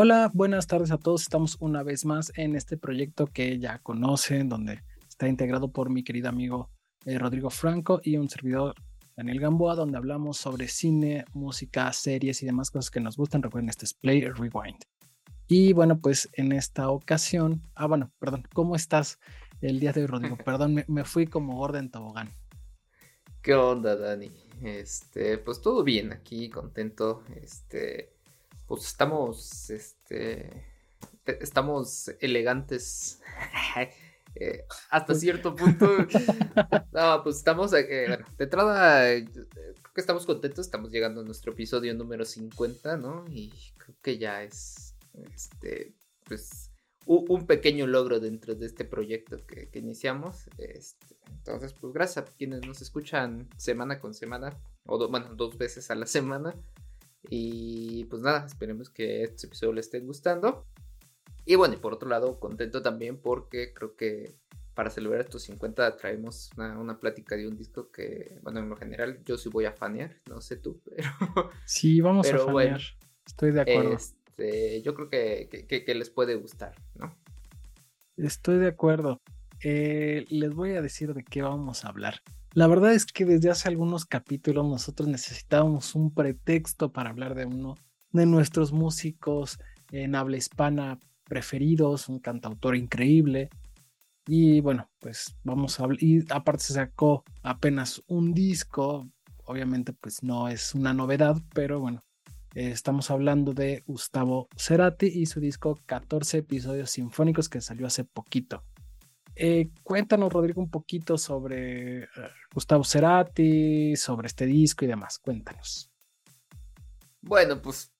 Hola, buenas tardes a todos. Estamos una vez más en este proyecto que ya conocen, donde está integrado por mi querido amigo eh, Rodrigo Franco y un servidor Daniel Gamboa, donde hablamos sobre cine, música, series y demás cosas que nos gustan. Recuerden, este es Play Rewind. Y bueno, pues en esta ocasión, ah, bueno, perdón, ¿cómo estás el día de hoy, Rodrigo? Perdón, me, me fui como gorda en tobogán. ¿Qué onda, Dani? Este, pues todo bien aquí, contento. Este, pues estamos, este, estamos elegantes eh, hasta cierto punto. no, pues estamos, eh, bueno, de entrada, creo que estamos contentos, estamos llegando a nuestro episodio número 50, ¿no? Y creo que ya es, este, pues, un pequeño logro dentro de este proyecto que, iniciamos. Este, entonces, pues gracias a quienes nos escuchan semana con semana, o bueno, dos veces a la semana. Y pues nada, esperemos que este episodio le esté gustando. Y bueno, y por otro lado, contento también porque creo que para celebrar estos 50 traemos una, plática de un disco que, bueno, en lo general yo sí voy a fanear, no sé tú, pero... Sí, vamos a fanear, estoy de acuerdo. Este, yo creo que, les puede gustar, ¿no? Estoy de acuerdo. Eh, les voy a decir de qué vamos a hablar. La verdad es que desde hace algunos capítulos nosotros necesitábamos un pretexto para hablar de uno de nuestros músicos en habla hispana preferidos, un cantautor increíble. Y bueno, pues vamos a hablar. Y aparte se sacó apenas un disco. Obviamente, pues no es una novedad, pero bueno, estamos hablando de Gustavo Cerati y su disco 14 episodios sinfónicos que salió hace poquito. Eh, cuéntanos, Rodrigo, un poquito sobre eh, Gustavo Cerati, sobre este disco y demás. Cuéntanos. Bueno, pues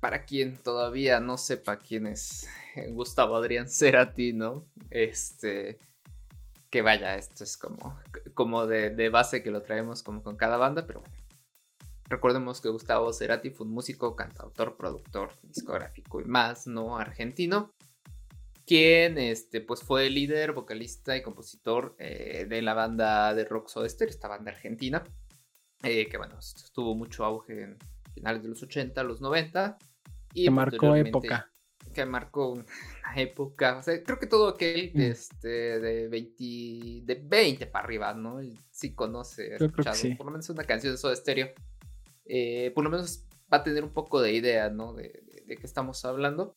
para quien todavía no sepa quién es Gustavo Adrián Cerati, ¿no? Este. Que vaya, esto es como, como de, de base que lo traemos como con cada banda, pero bueno. Recordemos que Gustavo Cerati fue un músico, cantautor, productor, discográfico y más, ¿no? Argentino quien este, pues fue líder, vocalista y compositor eh, de la banda de rock Soda Stereo, esta banda argentina, eh, que bueno, tuvo mucho auge en finales de los 80, los 90. Y que marcó época. Que marcó una época, o sea, creo que todo aquel mm. este, de 20, de 20 para arriba, ¿no? Sí conoce, ha escuchado por lo menos una canción de Soda Stereo. Eh, por lo menos va a tener un poco de idea, ¿no? De, de qué estamos hablando.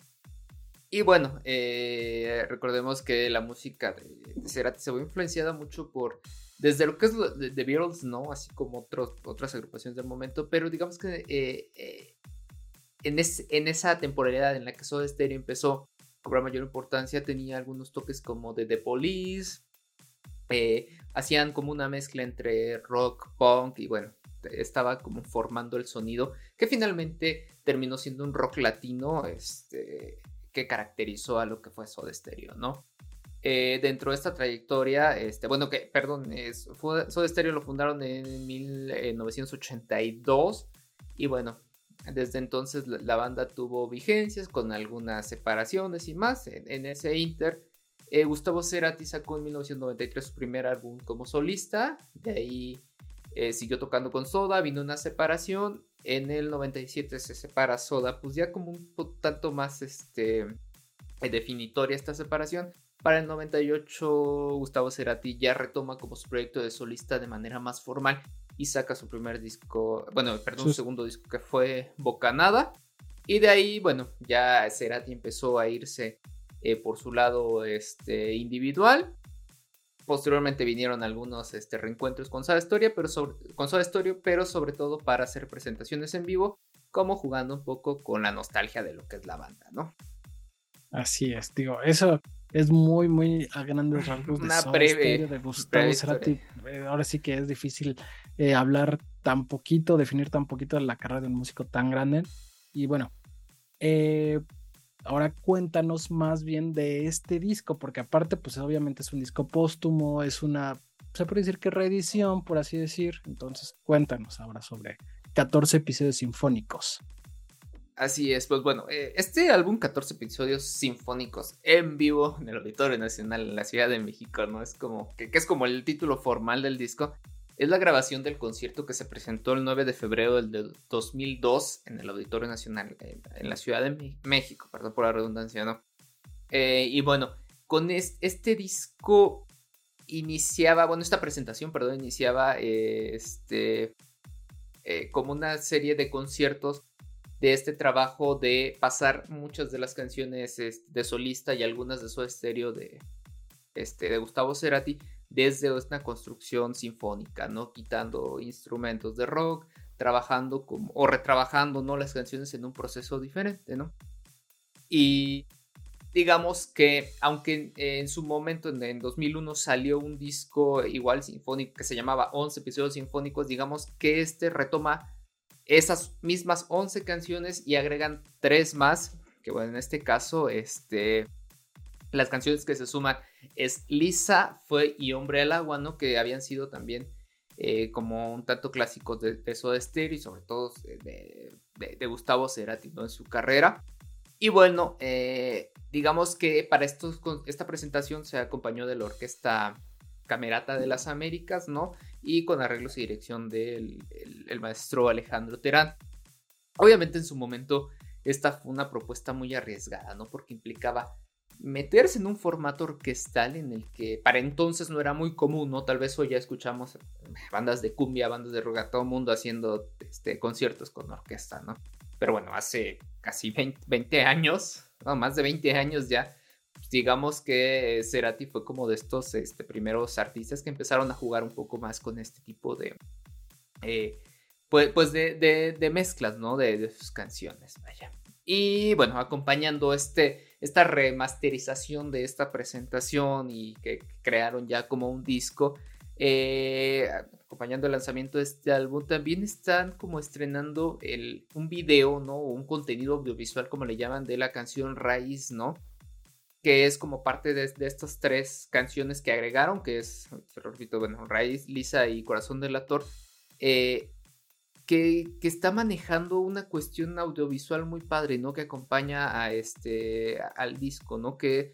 Y bueno, eh, recordemos que la música de, Cerati se ve influenciada mucho por, desde lo que es The Beatles, ¿no? Así como otras agrupaciones del momento, pero digamos que eh, eh, en, en, esa temporalidad en la que Soda Stereo empezó a cobrar mayor importancia, tenía algunos toques como de The Police, hacían como una mezcla entre rock, punk y bueno, estaba como formando el sonido que finalmente terminó siendo un rock latino, este que caracterizó a lo que fue Soda Stereo, ¿no? Eh, dentro de esta trayectoria, este, bueno, que, perdón, es, Soda Stereo lo fundaron en 1982 y bueno, desde entonces la, banda tuvo vigencias con algunas separaciones y más en, ese inter. Eh, Gustavo Cerati sacó en 1993 su primer álbum como solista, de ahí eh, siguió tocando con Soda, vino una separación en el 97 se separa Soda, pues ya como un tanto más este, eh, definitoria esta separación. Para el 98 Gustavo Cerati ya retoma como su proyecto de solista de manera más formal y saca su primer disco, bueno, perdón, su segundo disco que fue Bocanada. Y de ahí, bueno, ya Cerati empezó a irse eh, por su lado este, individual Posteriormente vinieron algunos este, reencuentros con Soda Stereo, pero sobre, con pero sobre todo para hacer presentaciones en vivo, como jugando un poco con la nostalgia de lo que es la banda, ¿no? Así es, digo, eso es muy, muy a grandes rasgos de Una breve, de Gustavo Cerati. Eh, ahora sí que es difícil eh, hablar tan poquito, definir tan poquito la carrera de un músico tan grande. Y bueno, eh, Ahora cuéntanos más bien de este disco, porque aparte, pues obviamente es un disco póstumo, es una, se puede decir que reedición, por así decir. Entonces, cuéntanos ahora sobre 14 episodios sinfónicos. Así es, pues bueno, eh, este álbum, 14 episodios sinfónicos en vivo en el Auditorio Nacional en la Ciudad de México, ¿no? Es como, que, es como el título formal del disco. Es la grabación del concierto que se presentó el 9 de febrero del 2002 en el Auditorio Nacional en, la Ciudad de México, perdón por la redundancia, ¿no? Eh, y bueno, con este disco iniciaba, bueno, esta presentación, perdón, iniciaba eh, este, eh, como una serie de conciertos de este trabajo de pasar muchas de las canciones este, de solista y algunas de su estéreo de, este, de Gustavo Cerati desde una construcción sinfónica, ¿no? Quitando instrumentos de rock, trabajando como, o retrabajando, ¿no? Las canciones en un proceso diferente, ¿no? Y digamos que, aunque en su momento, en, 2001, salió un disco igual sinfónico que se llamaba 11 episodios sinfónicos, digamos que este retoma esas mismas 11 canciones y agregan tres más, que bueno, en este caso, este, las canciones que se suman es Lisa, Fue y Hombre al Agua, ¿no? Que habían sido también eh, como un tanto clásicos de, de Soda y sobre todo de, Gustavo Cerati. En su carrera. Y bueno, eh, digamos que para estos, esta presentación se acompañó de la orquesta Camerata de las Américas, ¿no? Y con arreglos y dirección del el, maestro Alejandro Terán. Obviamente en su momento esta fue una propuesta muy arriesgada, ¿no? Porque implicaba meterse en un formato orquestal en el que para entonces no era muy común, ¿no? Tal vez hoy ya escuchamos bandas de cumbia, bandas de rock, todo el mundo haciendo este, conciertos con orquesta, ¿no? Pero bueno, hace casi 20, años, no, más de 20 años ya, digamos que Cerati fue como de estos este, primeros artistas que empezaron a jugar un poco más con este tipo de... Eh, pues, pues de, mezclas, ¿no? De, sus canciones, vaya. Y bueno, acompañando este, esta remasterización de esta presentación y que crearon ya como un disco, eh, acompañando el lanzamiento de este álbum, también están como estrenando el, un video, ¿no? O un contenido audiovisual, como le llaman, de la canción Raíz, ¿no? Que es como parte de, estas tres canciones que agregaron, que es, repito, bueno, Raíz, Lisa y Corazón del Actor, eh, que, está manejando una cuestión audiovisual muy padre, ¿no? Que acompaña a este, al disco, ¿no? Que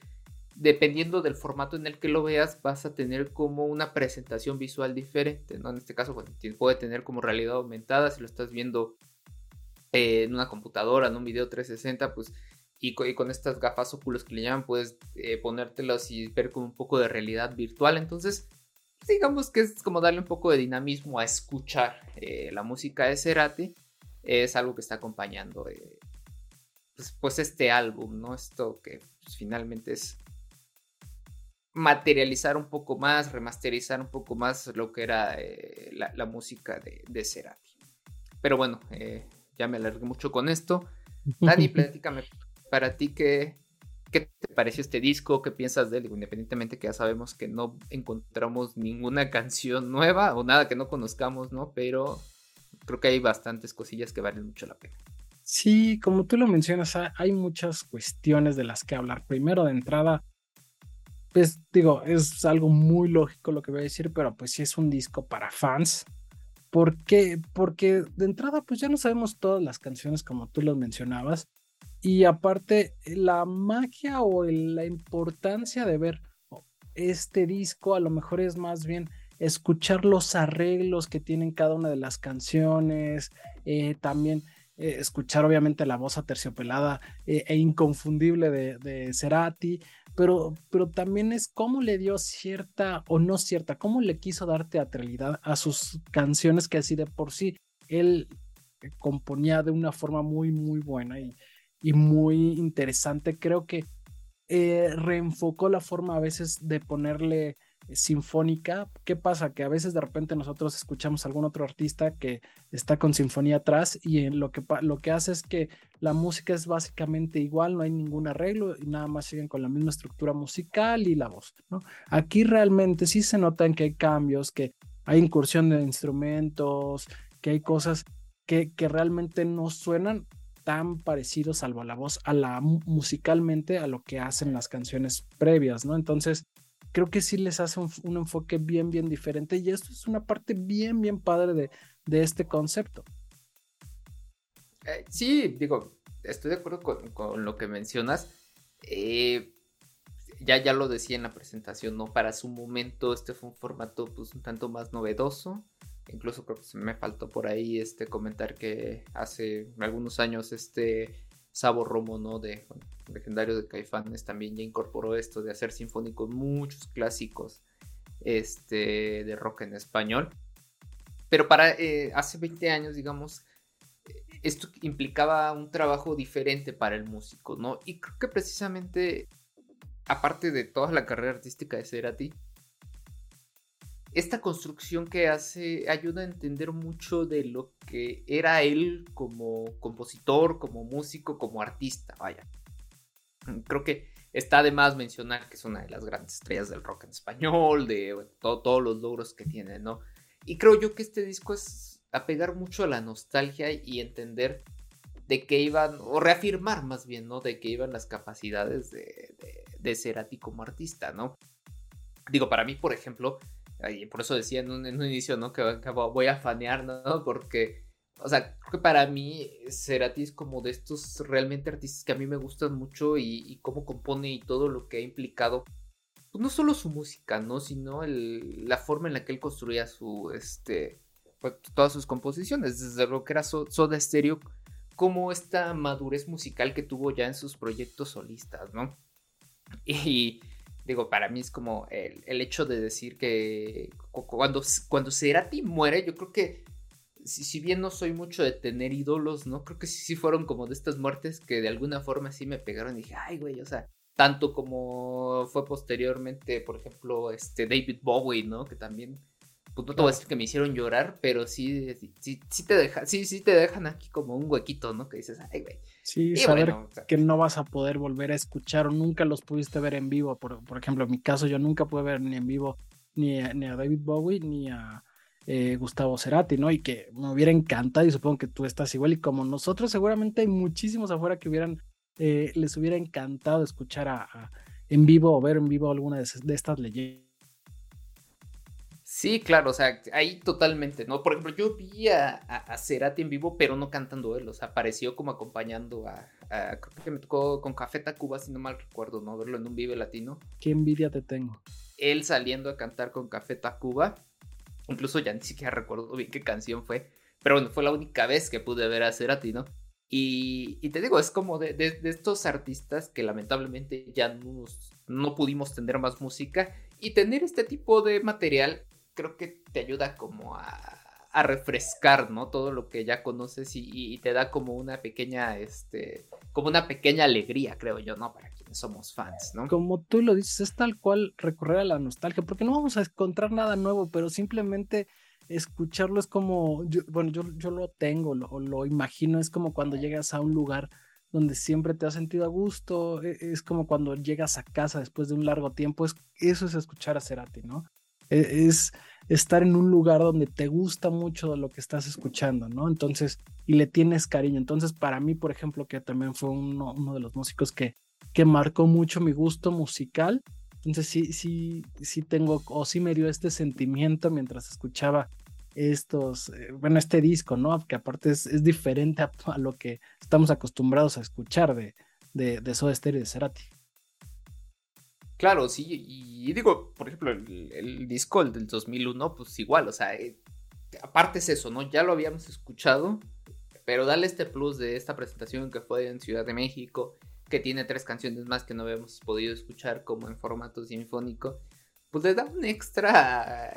dependiendo del formato en el que lo veas, vas a tener como una presentación visual diferente, ¿no? En este caso, puede tener como realidad aumentada, si lo estás viendo eh, en una computadora, en un video 360, pues, y, con estas gafas óculos que le llaman, puedes eh, ponértelos y ver como un poco de realidad virtual, entonces, digamos que es como darle un poco de dinamismo a escuchar eh, la música de Cerati, es algo que está acompañando, pues, pues, este álbum, ¿no? Esto que pues, finalmente es materializar un poco más, remasterizar un poco más lo que era eh, la, música de, de, Cerati. Pero bueno, eh, ya me alargué mucho con esto. Dani, platícame para ti qué, qué te pareció este disco, qué piensas de él, independientemente que ya sabemos que no encontramos ninguna canción nueva o nada que no conozcamos, ¿no? Pero creo que hay bastantes cosillas que valen mucho la pena. Sí, como tú lo mencionas, hay muchas cuestiones de las que hablar. Primero, de entrada, pues digo, es algo muy lógico lo que voy a decir, pero pues sí es un disco para fans. ¿Por qué? Porque de entrada pues ya no sabemos todas las canciones como tú los mencionabas. Y aparte, la magia o la importancia de ver este disco a lo mejor es más bien escuchar los arreglos que tienen cada una de las canciones, eh, también eh, escuchar obviamente la voz aterciopelada eh, e inconfundible de, de Cerati, pero, pero también es cómo le dio cierta o no cierta, cómo le quiso dar teatralidad a sus canciones que así de por sí él componía de una forma muy, muy buena y, y muy interesante. Creo que eh, reenfocó la forma a veces de ponerle sinfónica. ¿Qué pasa? Que a veces de repente nosotros escuchamos a algún otro artista que está con sinfonía atrás y lo que, lo que hace es que la música es básicamente igual, no hay ningún arreglo y nada más siguen con la misma estructura musical y la voz. ¿no? Aquí realmente sí se notan que hay cambios, que hay incursión de instrumentos, que hay cosas que, que realmente no suenan tan parecidos, salvo la voz, a la musicalmente a lo que hacen las canciones previas, ¿no? Entonces, creo que sí les hace un, enfoque bien, bien diferente y esto es una parte bien, bien padre de, de este concepto. Eh, sí, digo, estoy de acuerdo con, lo que mencionas. Eh, ya, ya lo decía en la presentación, ¿no? Para su momento este fue un formato pues un tanto más novedoso. Incluso creo que me faltó por ahí este comentar que hace algunos años este Sabo Romo, ¿no? De legendario de Caifanes también ya incorporó esto de hacer sinfónicos muchos clásicos este, de rock en español. Pero para eh, hace 20 años, digamos, esto implicaba un trabajo diferente para el músico, ¿no? Y creo que precisamente, aparte de toda la carrera artística de Cerati, esta construcción que hace ayuda a entender mucho de lo que era él como compositor, como músico, como artista, vaya. Creo que está de más mencionar que es una de las grandes estrellas del rock en español, de todos los logros que tiene, ¿no? Y creo yo que este disco es apegar mucho a la nostalgia y entender de qué iban, o reafirmar más bien, ¿no? De qué iban las capacidades de, de, de como artista, ¿no? Digo, para mí, por ejemplo, y por eso decía en un, inicio, ¿no? Que, voy a fanear, ¿no? Porque, o sea, creo que para mí Cerati es como de estos realmente artistas que a mí me gustan mucho y, cómo compone y todo lo que ha implicado. Pues no solo su música, ¿no? Sino el, la forma en la que él construía su, este, pues, todas sus composiciones, desde lo que era Soda Stereo, como esta madurez musical que tuvo ya en sus proyectos solistas, ¿no? Y digo, para mí es como el, hecho de decir que cuando, cuando Cerati muere, yo creo que si, bien no soy mucho de tener ídolos, ¿no? Creo que sí, sí fueron como de estas muertes que de alguna forma sí me pegaron y dije, ay, güey, o sea, tanto como fue posteriormente, por ejemplo, este David Bowie, ¿no? Que también pues no te voy a decir que me hicieron llorar, pero sí, sí, sí, te dejan, sí, sí te dejan aquí como un huequito, ¿no? Que dices, ay, güey. Sí, saber que no vas a poder volver a escuchar o nunca los pudiste ver en vivo. Por, por ejemplo, en mi caso, yo nunca pude ver ni en vivo ni a, ni a David Bowie ni a eh, Gustavo Cerati, ¿no? Y que me hubiera encantado y supongo que tú estás igual. Y como nosotros, seguramente hay muchísimos afuera que hubieran, eh, les hubiera encantado escuchar a, en vivo o ver en vivo alguna de, de estas leyendas Sí, claro, o sea, ahí totalmente, ¿no? Por ejemplo, yo vi a, a, Cerati en vivo, pero no cantando él, o sea, apareció como acompañando a, creo que me tocó con Café Tacuba, si no mal recuerdo, ¿no? Verlo en un Vive Latino. Qué envidia te tengo. Él saliendo a cantar con Café Tacuba, incluso ya ni siquiera recuerdo bien qué canción fue, pero bueno, fue la única vez que pude ver a Cerati, ¿no? Y, y te digo, es como de, de, estos artistas que lamentablemente ya no, no pudimos tener más música y tener este tipo de material creo que te ayuda como a, refrescar, ¿no? Todo lo que ya conoces y, te da como una pequeña, este, como una pequeña alegría, creo yo, ¿no? Para quienes somos fans, ¿no? Como tú lo dices, es tal cual recorrer a la nostalgia, porque no vamos a encontrar nada nuevo, pero simplemente escucharlo es como, bueno, yo, yo lo tengo, lo, lo imagino, es como cuando llegas a un lugar donde siempre te has sentido a gusto, e, es, como cuando llegas a casa después de un largo tiempo, es, eso es escuchar a Cerati, ¿no? E, es estar en un lugar donde te gusta mucho lo que estás escuchando, ¿no? Entonces, y le tienes cariño. Entonces, para mí, por ejemplo, que también fue uno, de los músicos que, que marcó mucho mi gusto musical, entonces sí, sí, sí tengo, o sí me dio este sentimiento mientras escuchaba estos, eh, bueno, este disco, ¿no? Que aparte es, diferente a, lo que estamos acostumbrados a escuchar de, de, de Soda Stereo y de Cerati. Claro, sí, y digo, por ejemplo, el, disco del 2001, pues igual, o sea, eh, aparte es eso, ¿no? Ya lo habíamos escuchado, pero dale este plus de esta presentación que fue en Ciudad de México, que tiene tres canciones más que no habíamos podido escuchar como en formato sinfónico, pues le da un extra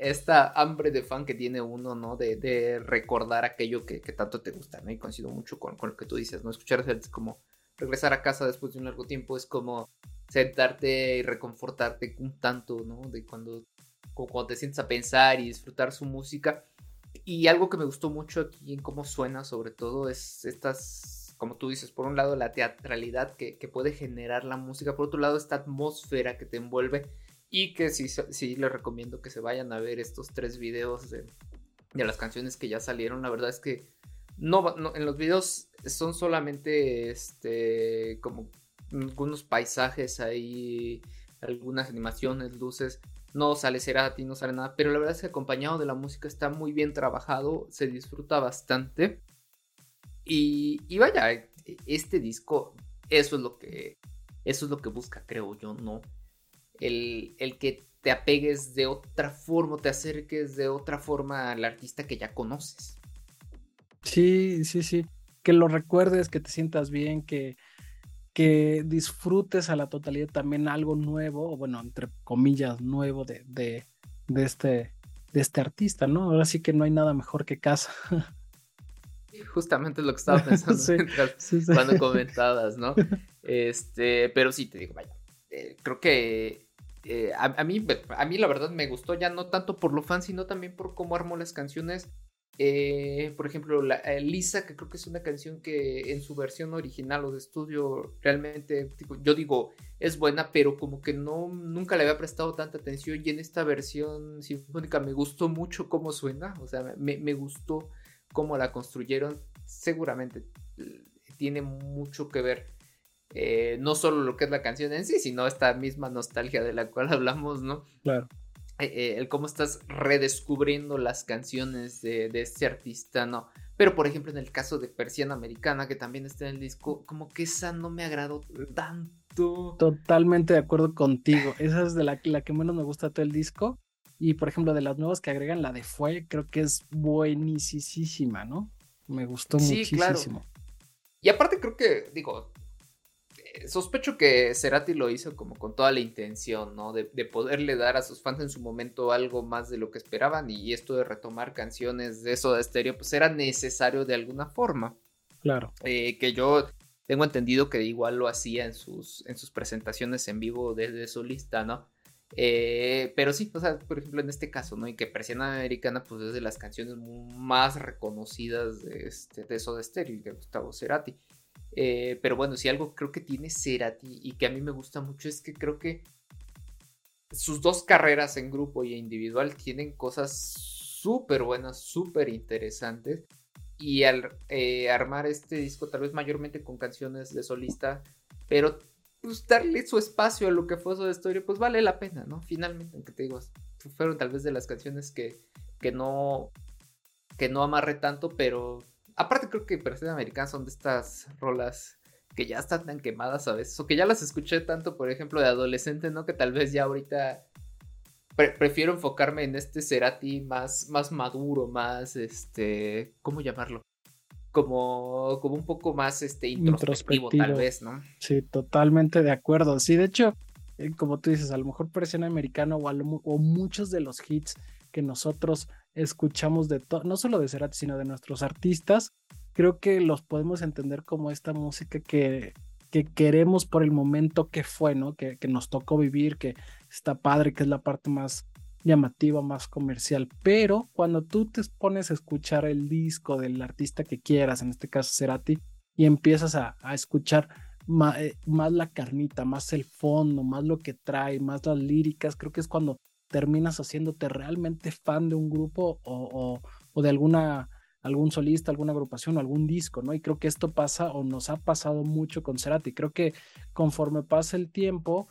esta hambre de fan que tiene uno, ¿no? De, recordar aquello que, tanto te gusta, ¿no? Y coincido mucho con, con, lo que tú dices, ¿no? Escuchar es como regresar a casa después de un largo tiempo, es como sentarte y reconfortarte un tanto, ¿no? De cuando, cuando te sientes a pensar y disfrutar su música. Y algo que me gustó mucho aquí en cómo suena, sobre todo, es estas, como tú dices, por un lado la teatralidad que, puede generar la música, por otro lado esta atmósfera que te envuelve y que sí, sí les recomiendo que se vayan a ver estos tres videos de, las canciones que ya salieron. La verdad es que no, no, en los videos son solamente este como algunos paisajes ahí, algunas animaciones, luces. No sale Cerati, no sale nada, pero la verdad es que acompañado de la música está muy bien trabajado, se disfruta bastante. Y, y vaya, este disco, eso es lo que Eso es lo que busca, creo yo, ¿no? El, el que te apegues de otra forma, te acerques de otra forma al artista que ya conoces. Sí, sí, sí. Que lo recuerdes, que te sientas bien, que, que disfrutes a la totalidad también algo nuevo, o bueno, entre comillas, nuevo de, de, de, este, de este artista, ¿no? Ahora sí que no hay nada mejor que casa. Justamente lo que estaba pensando cuando comentabas, ¿no? Este, pero sí, te digo, vaya, eh, creo que eh, a, mí, a mí la verdad me gustó ya no tanto por lo fan, sino también por cómo armó las canciones. Eh, por ejemplo, la, Lisa, que creo que es una canción que en su versión original o de estudio realmente, yo digo, es buena, pero como que no, nunca le había prestado tanta atención y en esta versión sinfónica me gustó mucho cómo suena, o sea, me, gustó cómo la construyeron, seguramente tiene mucho que ver eh, no solo lo que es la canción en sí, sino esta misma nostalgia de la cual hablamos, ¿no? Claro. Eh, el cómo estás redescubriendo las canciones de, este artista, ¿no? Pero por ejemplo en el caso de Persiana Americana, que también está en el disco, como que esa no me agradó tanto. Totalmente de acuerdo contigo. Esa es de la, la que menos me gusta todo el disco. Y por ejemplo, de las nuevas que agregan, la de Fue, creo que es buenísima, ¿no? Me gustó sí, muchísimo. Claro. Y aparte creo que, digo, sospecho que Cerati lo hizo como con toda la intención, ¿no? De, poderle dar a sus fans en su momento algo más de lo que esperaban y esto de retomar canciones de eso de estéreo, pues era necesario de alguna forma. Claro. Eh, que yo tengo entendido que igual lo hacía en sus, en sus presentaciones en vivo desde solista, ¿no? Eh, pero sí, o sea, por ejemplo, en este caso, ¿no? Y que Persiana Americana, pues es de las canciones más reconocidas de, este, de Soda Stereo y de Gustavo Cerati. Eh, pero bueno, si algo creo que tiene Cerati y que a mí me gusta mucho es que creo que sus dos carreras en grupo y individual tienen cosas súper buenas, súper interesantes. Y al eh, armar este disco, tal vez mayormente con canciones de solista, pero pues, darle su espacio a lo que fue su historia, pues vale la pena, ¿no? Finalmente, aunque te digo, fueron tal vez de las canciones que, que no que no tanto, pero Aparte creo que Persona Americana son de estas rolas que ya están tan quemadas a veces, o que ya las escuché tanto, por ejemplo, de adolescente, ¿no? Que tal vez ya ahorita prefiero enfocarme en este Cerati más, más maduro, más, este, ¿cómo llamarlo? Como, como un poco más este, introspectivo, tal vez, ¿no? Sí, totalmente de acuerdo. Sí, de hecho, eh, como tú dices, a lo mejor Presión Americana o, o muchos de los hits que nosotros escuchamos de todo, no solo de Cerati, sino de nuestros artistas, creo que los podemos entender como esta música que, que queremos por el momento que fue, ¿no? Que, que, nos tocó vivir, que está padre, que es la parte más llamativa, más comercial. Pero cuando tú te pones a escuchar el disco del artista que quieras, en este caso Cerati, y empiezas a, a escuchar más, eh, más, la carnita, más el fondo, más lo que trae, más las líricas, creo que es cuando terminas haciéndote realmente fan de un grupo o, de alguna algún solista, alguna agrupación o algún disco, ¿no? Y creo que esto pasa o nos ha pasado mucho con Cerati. Creo que conforme pasa el tiempo,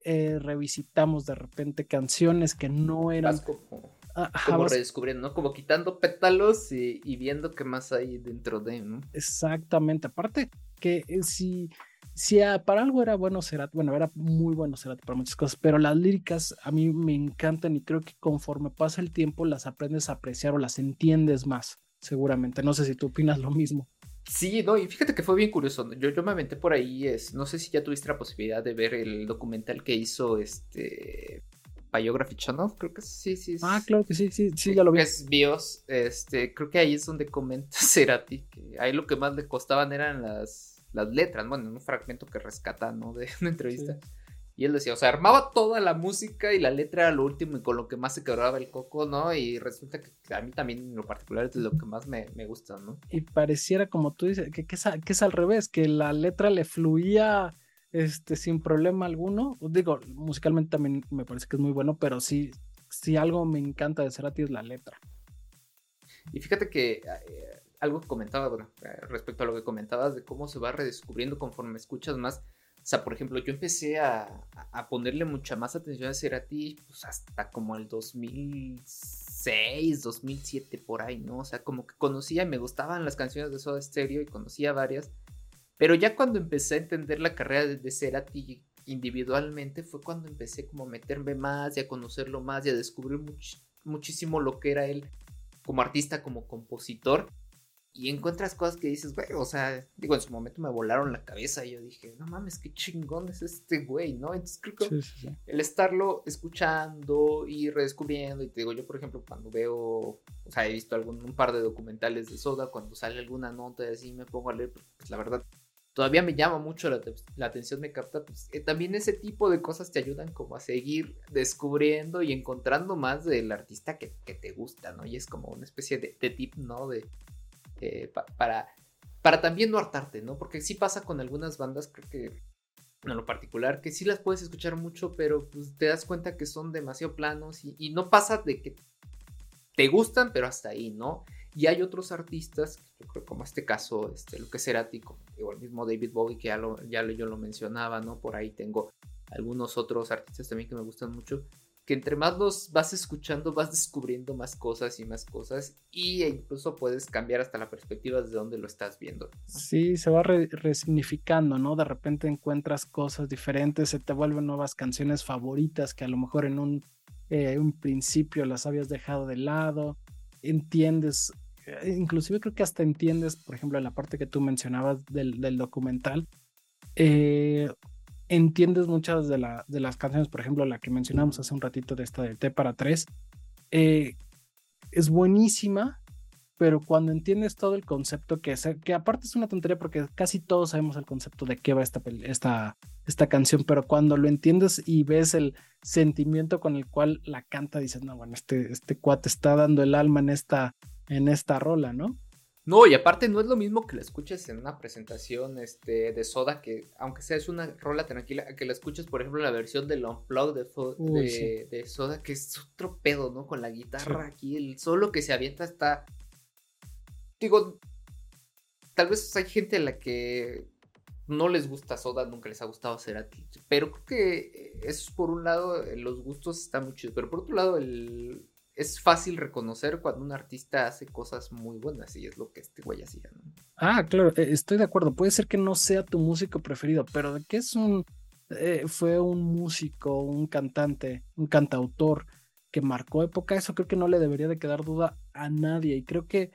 eh, revisitamos de repente canciones que no eran... como, como redescubriendo, ¿no? Como quitando pétalos y, y, viendo qué más hay dentro de, ¿no? Exactamente. Aparte que eh, si si para algo era bueno Cerati, bueno, era muy bueno Cerati para muchas cosas, pero las líricas a mí me encantan y creo que conforme pasa el tiempo las aprendes a apreciar o las entiendes más, seguramente. No sé si tú opinas lo mismo. Sí, no, y fíjate que fue bien curioso. Yo, yo me aventé por ahí, es, no sé si ya tuviste la posibilidad de ver el documental que hizo este Biography Channel, creo que sí, sí. Ah, claro que sí, sí, sí, ya lo vi. Es BIOS, este, creo que ahí es donde comenta Cerati, que ahí lo que más le costaban eran las las letras, bueno, en un fragmento que rescata, ¿no? De una entrevista. Y él decía, o sea, armaba toda la música y la letra era lo último y con lo que más se quebraba el coco, ¿no? Y resulta que a mí también en lo particular es lo que más me, gusta, ¿no? Y pareciera, como tú dices, que, que, es, al revés, que la letra le fluía este, sin problema alguno. Digo, musicalmente también me parece que es muy bueno, pero sí, si algo me encanta de Cerati es la letra. Y fíjate que eh, algo que comentaba, bueno, eh, respecto a lo que comentabas de cómo se va redescubriendo conforme escuchas más. O sea, por ejemplo, yo empecé a, ponerle mucha más atención a Cerati pues hasta como el 2006, 2007, por ahí, ¿no? O sea, como que conocía, me gustaban las canciones de Soda Stereo y conocía varias, Pero ya cuando empecé a entender la carrera de, Cerati individualmente fue cuando empecé como a meterme más y a conocerlo más y a descubrir muchísimo lo que era él como artista, como compositor y encuentras cosas que dices, güey, o sea, digo, en su momento me volaron la cabeza y yo dije, no mames, qué chingón es este güey, ¿no? Entonces creo que el estarlo escuchando y redescubriendo, y te digo, yo por ejemplo, cuando veo, o sea, he visto algún, un par de documentales de Soda, cuando sale alguna nota y así me pongo a leer, pues la verdad, todavía me llama mucho la, atención, me capta, pues eh, también ese tipo de cosas te ayudan como a seguir descubriendo y encontrando más del artista que, te gusta, ¿no? Y es como una especie de, de tip, ¿no? De eh, para, para también no hartarte, ¿no? Porque sí pasa con algunas bandas, creo que en lo particular, que sí las puedes escuchar mucho, pero pues te das cuenta que son demasiado planos y, no pasa de que te gustan, pero hasta ahí, ¿no? Y hay otros artistas, como este caso, este, lo que es Erático, o el mismo David Bowie, que ya, lo, ya yo lo mencionaba, ¿no? Por ahí tengo algunos otros artistas también que me gustan mucho, que entre más los vas escuchando vas descubriendo más cosas y más cosas y e incluso puedes cambiar hasta la perspectiva desde donde lo estás viendo. Sí, se va resignificando, ¿no? De repente encuentras cosas diferentes, se te vuelven nuevas canciones favoritas que a lo mejor en un, eh, principio las habías dejado de lado, entiendes, eh, inclusive creo que hasta entiendes, por ejemplo, la parte que tú mencionabas del, del documental, eh, entiendes muchas de, de, las canciones, por ejemplo, la que mencionamos hace un ratito de esta de T para tres, eh, es buenísima, pero cuando entiendes todo el concepto que es, que aparte es una tontería porque casi todos sabemos el concepto de qué va esta, esta, esta canción, pero cuando lo entiendes y ves el sentimiento con el cual la canta, dices, no, bueno, este, este cuate está dando el alma en esta, en esta rola, ¿no? No, y aparte no es lo mismo que la escuches en una presentación este, de Soda, que aunque sea es una rola tranquila, que la escuches, por ejemplo, la versión del Unplugged de, de, Soda, que es otro pedo, ¿no? Con la guitarra aquí, el solo que se avienta está... Digo, tal vez hay gente a la que no les gusta Soda, nunca les ha gustado Cerati, pero creo que eso por un lado, los gustos están muy chidos, pero por otro lado, el es fácil reconocer cuando un artista hace cosas muy buenas y es lo que este güey hacía, ¿no? Ah, claro, e, estoy de acuerdo. Puede ser que no sea tu músico preferido, pero de que es un eh, fue un músico, un cantante, un cantautor que marcó época, eso creo que no le debería de quedar duda a nadie. Y creo que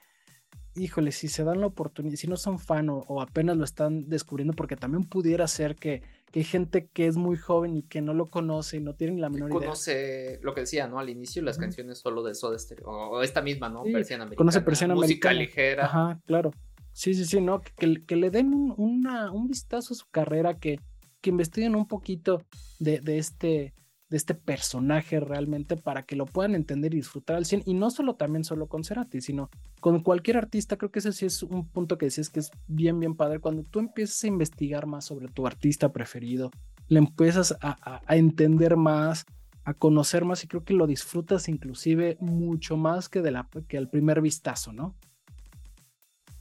híjole, si se dan la oportunidad, si no son fan o, apenas lo están descubriendo, porque también pudiera ser que, hay gente que es muy joven y que no lo conoce y no tiene la menor idea. Conoce lo que decía, ¿no? Al inicio las canciones solo de Soda Stereo, o esta misma, ¿no? Persiana americana. Conoce Persiana música ligera. Ajá, claro. Sí, sí, sí, ¿no? Que, que le den un, una, un vistazo a su carrera, que, que investiguen un poquito de, de este de este personaje realmente para que lo puedan entender y disfrutar al 100 y no solo también solo con Cerati, sino con cualquier artista, creo que ese sí es un punto que decías que es bien, bien padre, cuando tú empiezas a investigar más sobre tu artista preferido, le empiezas a, entender más, a conocer más y creo que lo disfrutas inclusive mucho más que, de la, que al primer vistazo, ¿no?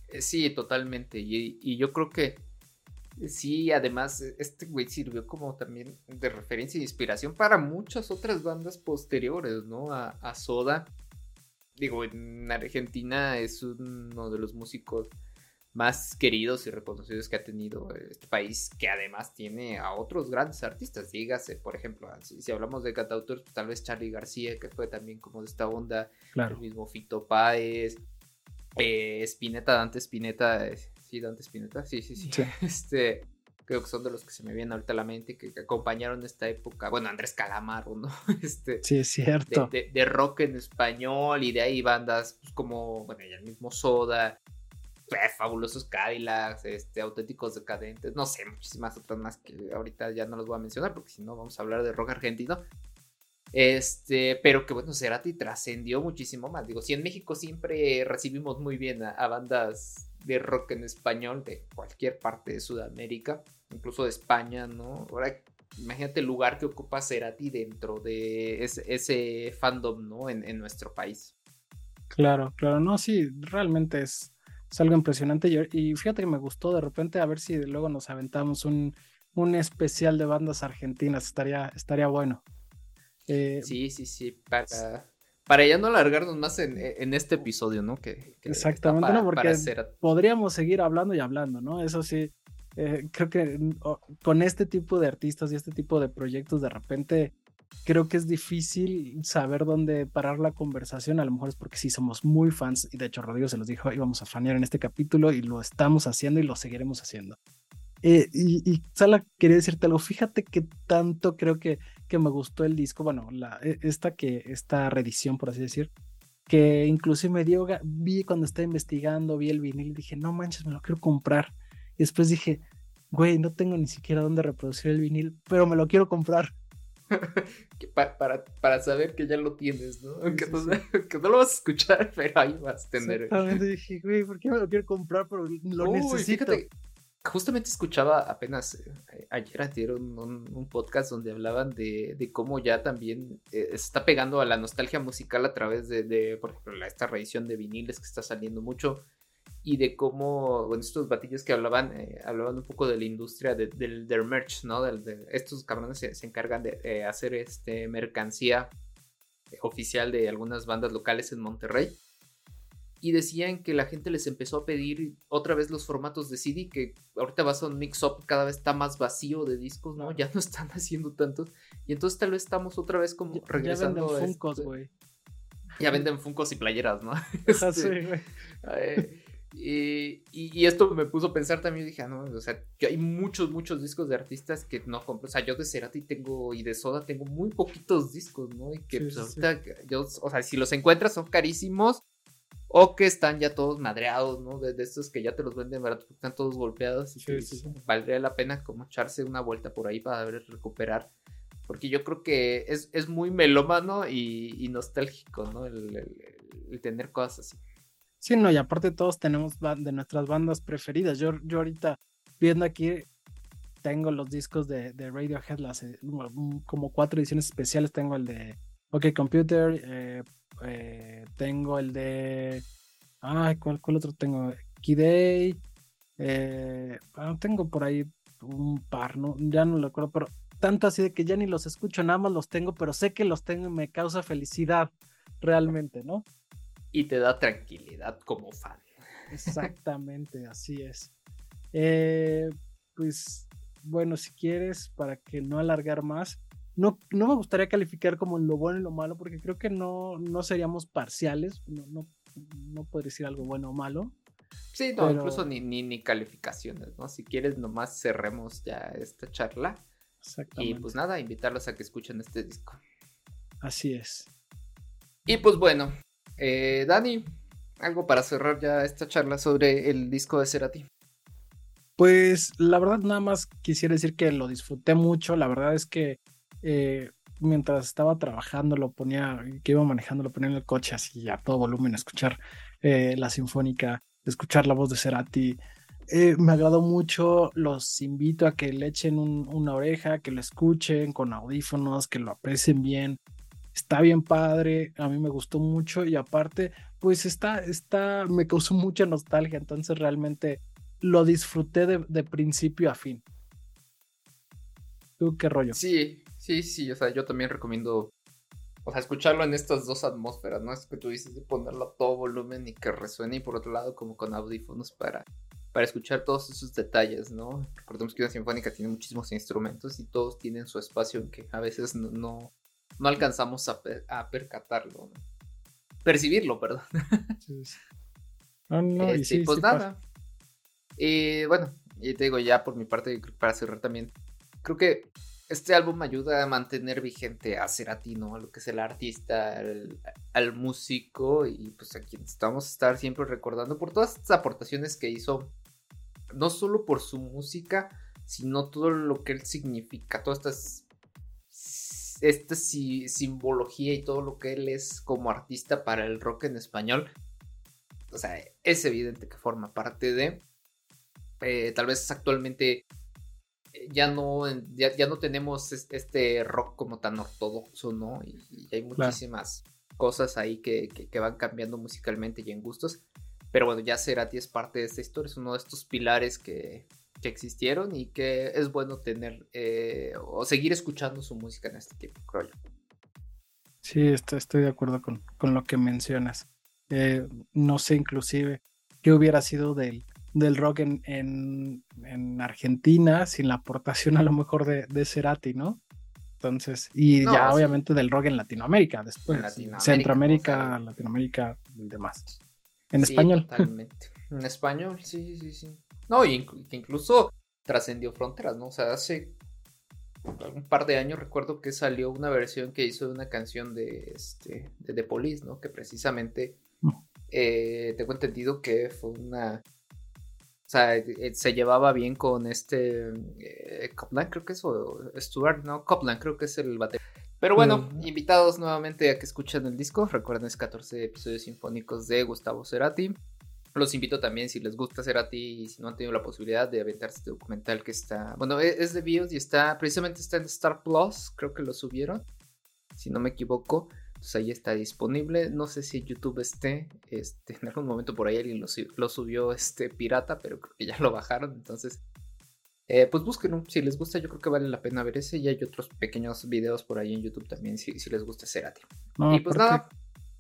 Eh, sí, totalmente. y yo creo que Sí, además, e, este güey sirvió como también de referencia e inspiración para muchas otras bandas posteriores, ¿no? A, Soda. Digo, en Argentina es uno de los músicos más queridos y reconocidos que ha tenido este país, que además tiene a otros grandes artistas. Dígase, por ejemplo, si, hablamos de cantautores, pues, tal vez Charlie García, que fue también como de esta onda, claro. el mismo Fito Páez, eh, Spinetta, Dante Spinetta, Sí, Dante Spinetta, sí, sí, sí, Este, creo que son de los que se me vienen ahorita a la mente que, acompañaron esta época. Bueno, Andrés Calamaro, ¿no? Este, sí, es cierto. De, rock en español y de ahí bandas pues, como, bueno, ya el mismo Soda, pues, fabulosos Cadillacs, este, auténticos decadentes, no sé, muchísimas otras más que ahorita ya no los voy a mencionar porque si no vamos a hablar de rock argentino. Este, pero que bueno, Cerati trascendió muchísimo más. Digo, si en México siempre recibimos muy bien a bandas de rock en español de cualquier parte de Sudamérica, incluso de España, ¿no? Ahora imagínate el lugar que ocupa Cerati dentro de ese, fandom, ¿no? En, nuestro país. Claro, claro, no, sí, realmente es, algo impresionante y, fíjate que me gustó de repente a ver si luego nos aventamos un, un especial de bandas argentinas, estaría, estaría bueno. Eh, sí, sí, sí, para, para ya no alargarnos más en, este episodio, ¿no? Que, Exactamente, no, porque podríamos seguir hablando y hablando, ¿no? Eso sí, Eh, creo que con este tipo de artistas y este tipo de proyectos, de repente creo que es difícil saber dónde parar la conversación. A lo mejor es porque sí somos muy fans, y de hecho Rodrigo se los dijo, íbamos a fanear en este capítulo y lo estamos haciendo y lo seguiremos haciendo. Eh, y, Sala, quería decirte algo. Fíjate que tanto creo que, que me gustó el disco. Bueno, la, e, esta, que, esta reedición, por así decir, que inclusive me dio, vi cuando estaba investigando, vi el vinil y dije, no manches, me lo quiero comprar. Y después dije, güey, no tengo ni siquiera dónde reproducir el vinil, pero me lo quiero comprar. para, para, saber que ya lo tienes, ¿no? Aunque, no, no, lo vas a escuchar, pero ahí vas a tener. Exactamente, dije, güey, ¿por qué me lo quiero comprar? Pero lo necesito. Fíjate, justamente escuchaba apenas eh, ayer dieron un, podcast donde hablaban de, cómo ya también eh, se está pegando a la nostalgia musical a través de, por ejemplo, esta reedición de viniles que está saliendo mucho y de cómo, estos batillos que hablaban, eh, hablaban un poco de la industria del, merch, ¿no? De, estos cabrones se, encargan de hacer este mercancía oficial de algunas bandas locales en Monterrey y decían que la gente les empezó a pedir otra vez los formatos de CD, que ahorita vas a un mix-up, cada vez está más vacío de discos, ¿no? Ya no están haciendo tantos. Y entonces tal vez estamos otra vez como regresando. Ya venden Funkos, este güey. Ya venden Funkos y playeras, ¿no? Este, sí, güey. y, esto me puso a pensar también, dije, ah, no, o sea, hay muchos, muchos discos de artistas que no compro, o sea, yo de Cerati tengo y de Soda tengo muy poquitos discos, ¿no? Y que pues, ahorita, yo, o sea, si los encuentras son carísimos, o que están ya todos madreados, ¿no? De, estos que ya te los venden barato porque están todos golpeados. Y valdría la pena como echarse una vuelta por ahí para ver, recuperar. Porque yo creo que es, es muy melómano y, nostálgico, ¿no? El, tener cosas así. Sí, no, y aparte todos tenemos de nuestras bandas preferidas. Yo, yo ahorita viendo aquí tengo los discos de, de Radiohead, las, eh, como cuatro ediciones especiales. Tengo el de OK Computer, eh, eh, tengo el de. Ay, ¿cuál, otro tengo? Kidei. Eh, tengo por ahí un par, ¿no? Ya no lo acuerdo, pero tanto así de que ya ni los escucho, nada más los tengo, pero sé que los tengo y me causa felicidad realmente, ¿no? Y te da tranquilidad como fan. Exactamente, así es. Eh, pues bueno, si quieres, para que no alargar más, no, no me gustaría calificar como lo bueno y lo malo, porque creo que no, no seríamos parciales, no, no, no podría decir algo bueno o malo. Sí, no, incluso ni, ni, ni, calificaciones, ¿no? Si quieres, nomás cerremos ya esta charla. Exactamente. Y pues nada, invitarlos a que escuchen este disco. Así es. Y pues bueno, eh, Dani, algo para cerrar ya esta charla sobre el disco de Cerati. Pues la verdad nada más quisiera decir que lo disfruté mucho, la verdad es que eh, mientras estaba trabajando, lo ponía, que iba manejando, lo ponía en el coche así a todo volumen, escuchar eh, la sinfónica, escuchar la voz de Cerati. Eh, me agradó mucho, los invito a que le echen una oreja, que lo escuchen con audífonos, que lo aprecien bien. Está bien padre, a mí me gustó mucho y aparte, pues está, está, me causó mucha nostalgia, entonces realmente lo disfruté de, de principio a fin. ¿Tú qué rollo? Sí, Sí, sí, o sea, yo también recomiendo, o sea, escucharlo en estas dos atmósferas, ¿no? Es que tú dices de ponerlo a todo volumen y que resuene y por otro lado como con audífonos para, para escuchar todos esos detalles, ¿no? Recordemos que una sinfónica tiene muchísimos instrumentos y todos tienen su espacio en que a veces no, no, alcanzamos a, a percatarlo, ¿no? percibirlo, perdón. Sí, este, pues nada. Y bueno, y te digo ya por mi parte, para cerrar también, creo que este álbum ayuda a mantener vigente a Cerati, ¿no? A lo que es el artista, al, músico y pues a quien estamos a estar siempre recordando por todas estas aportaciones que hizo, no solo por su música, sino todo lo que él significa, toda esta, esta simbología y todo lo que él es como artista para el rock en español. O sea, es evidente que forma parte de... Eh, tal vez actualmente ya no, ya, no tenemos este rock como tan ortodoxo, ¿no? Y, hay muchísimas cosas ahí que, van cambiando musicalmente y en gustos. Pero bueno, ya Cerati es parte de esta historia, es uno de estos pilares que, existieron y que es bueno tener eh, o seguir escuchando su música en este tiempo, creo yo. Sí, estoy, de acuerdo con, con lo que mencionas. Eh, no sé inclusive qué hubiera sido del, del rock en, en, Argentina sin la aportación a lo mejor de, de Cerati, ¿no? Entonces, y ya obviamente del rock en Latinoamérica después. Centroamérica, Latinoamérica y demás. En español. Totalmente. En español, sí, sí, sí. No, y que incluso trascendió fronteras, ¿no? O sea, hace un par de años recuerdo que salió una versión que hizo de una canción de, este, de The Police, ¿no? Que precisamente eh, tengo entendido que fue una... O sea, eh, se llevaba bien con este eh, Copland, creo que es, o Stuart, no, Copland, creo que es el batería. Pero bueno, invitados nuevamente a que escuchen el disco. Recuerden, es 14 episodios sinfónicos de Gustavo Cerati. Los invito también, si les gusta Cerati y si no han tenido la posibilidad de aventarse este documental que está. Bueno, e-, es de Bios y está. Precisamente está en Star Plus, creo que lo subieron. Si no me equivoco. Entonces ahí está disponible. No sé si YouTube esté. Este, en algún momento por ahí alguien lo, subió este, pirata, pero creo que ya lo bajaron. Entonces, eh, pues búsquenlo. Si les gusta, yo creo que vale la pena ver ese. Y hay otros pequeños videos por ahí en YouTube también, si, les gusta Cerati. y pues nada.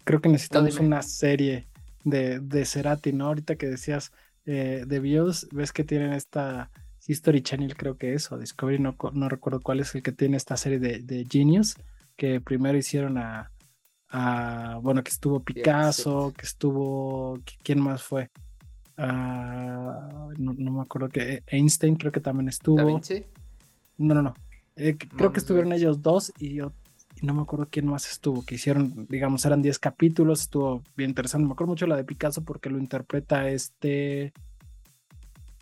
Creo que necesitamos una serie de, de Cerati, ¿no? Ahorita que decías eh, de BIOS, ves que tienen esta History Channel, creo que es, o Discovery, no, no recuerdo cuál es el que tiene esta serie de, de Genius, que primero hicieron a, bueno, que estuvo Picasso, que estuvo, ¿quién más fue? Ah, no, me acuerdo que Einstein creo que también estuvo. No, no, no. Eh, creo que estuvieron ellos dos y, y no me acuerdo quién más estuvo, que hicieron, digamos, eran 10 capítulos, estuvo bien interesante. Me acuerdo mucho la de Picasso porque lo interpreta este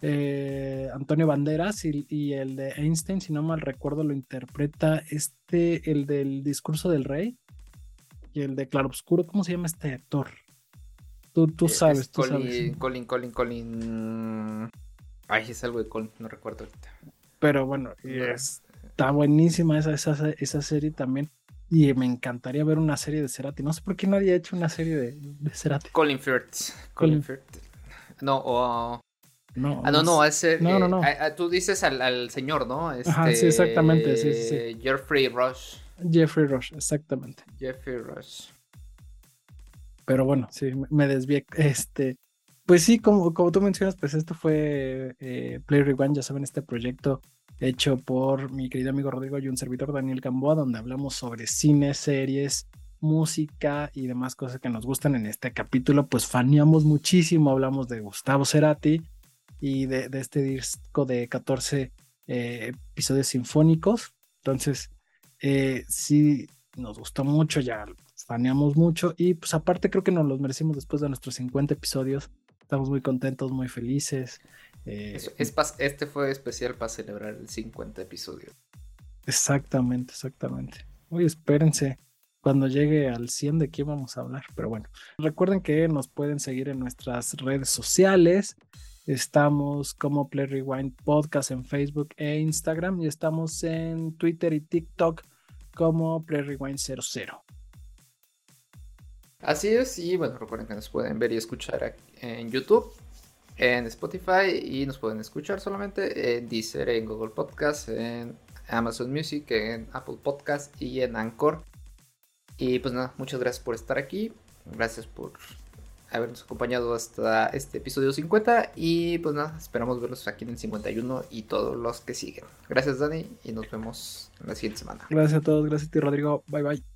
eh, Antonio Banderas y, el de Einstein, si no mal recuerdo, lo interpreta este, el del discurso del rey y el de Claroscuro, ¿cómo se llama este actor? Tú, tú eh, sabes, tú Colin, sabes. Colin, Colin, Colin. Ay, es algo de Colin, no recuerdo ahorita. Pero bueno, está buenísima esa, esa, esa serie también. Y me encantaría ver una serie de Cerati. No sé por qué nadie ha hecho una serie de, de Cerati. Colin Firth. Colin, Firth. No, o. no, ah, no, no, ese, no, no, no. Eh, tú dices al, al señor, ¿no? Este, Ajá, sí, exactamente, sí, sí, Jeffrey Rush. Jeffrey Rush, exactamente. Jeffrey Rush. Pero bueno, sí, me desvié. Este, pues sí, como, como tú mencionas, pues esto fue eh, Play Rewind, ya saben, este proyecto hecho por mi querido amigo Rodrigo y un servidor Daniel Gamboa, donde hablamos sobre cine, series, música y demás cosas que nos gustan en este capítulo. Pues faneamos muchísimo, hablamos de Gustavo Cerati y de, este disco de 14 eh, episodios sinfónicos. Entonces, eh, sí, nos gustó mucho, ya faneamos mucho y pues aparte creo que nos los merecimos después de nuestros 50 episodios. Estamos muy contentos, muy felices. Eh, este fue especial para celebrar el 50 episodio. Exactamente, exactamente. Oye, espérense cuando llegue al 100 de qué vamos a hablar. Pero bueno, recuerden que nos pueden seguir en nuestras redes sociales. Estamos como Play Rewind Podcast en Facebook e Instagram y estamos en Twitter y TikTok como Play Rewind 00. Así es, y bueno, recuerden que nos pueden ver y escuchar en YouTube en Spotify y nos pueden escuchar solamente en Deezer, en Google Podcast, en Amazon Music, en Apple Podcast y en Anchor. Y pues nada, muchas gracias por estar aquí. Gracias por habernos acompañado hasta este episodio 50. Y pues nada, esperamos verlos aquí en el 51 y todos los que siguen. Gracias Dani y nos vemos la siguiente semana. Gracias a todos, gracias a ti Rodrigo. Bye bye.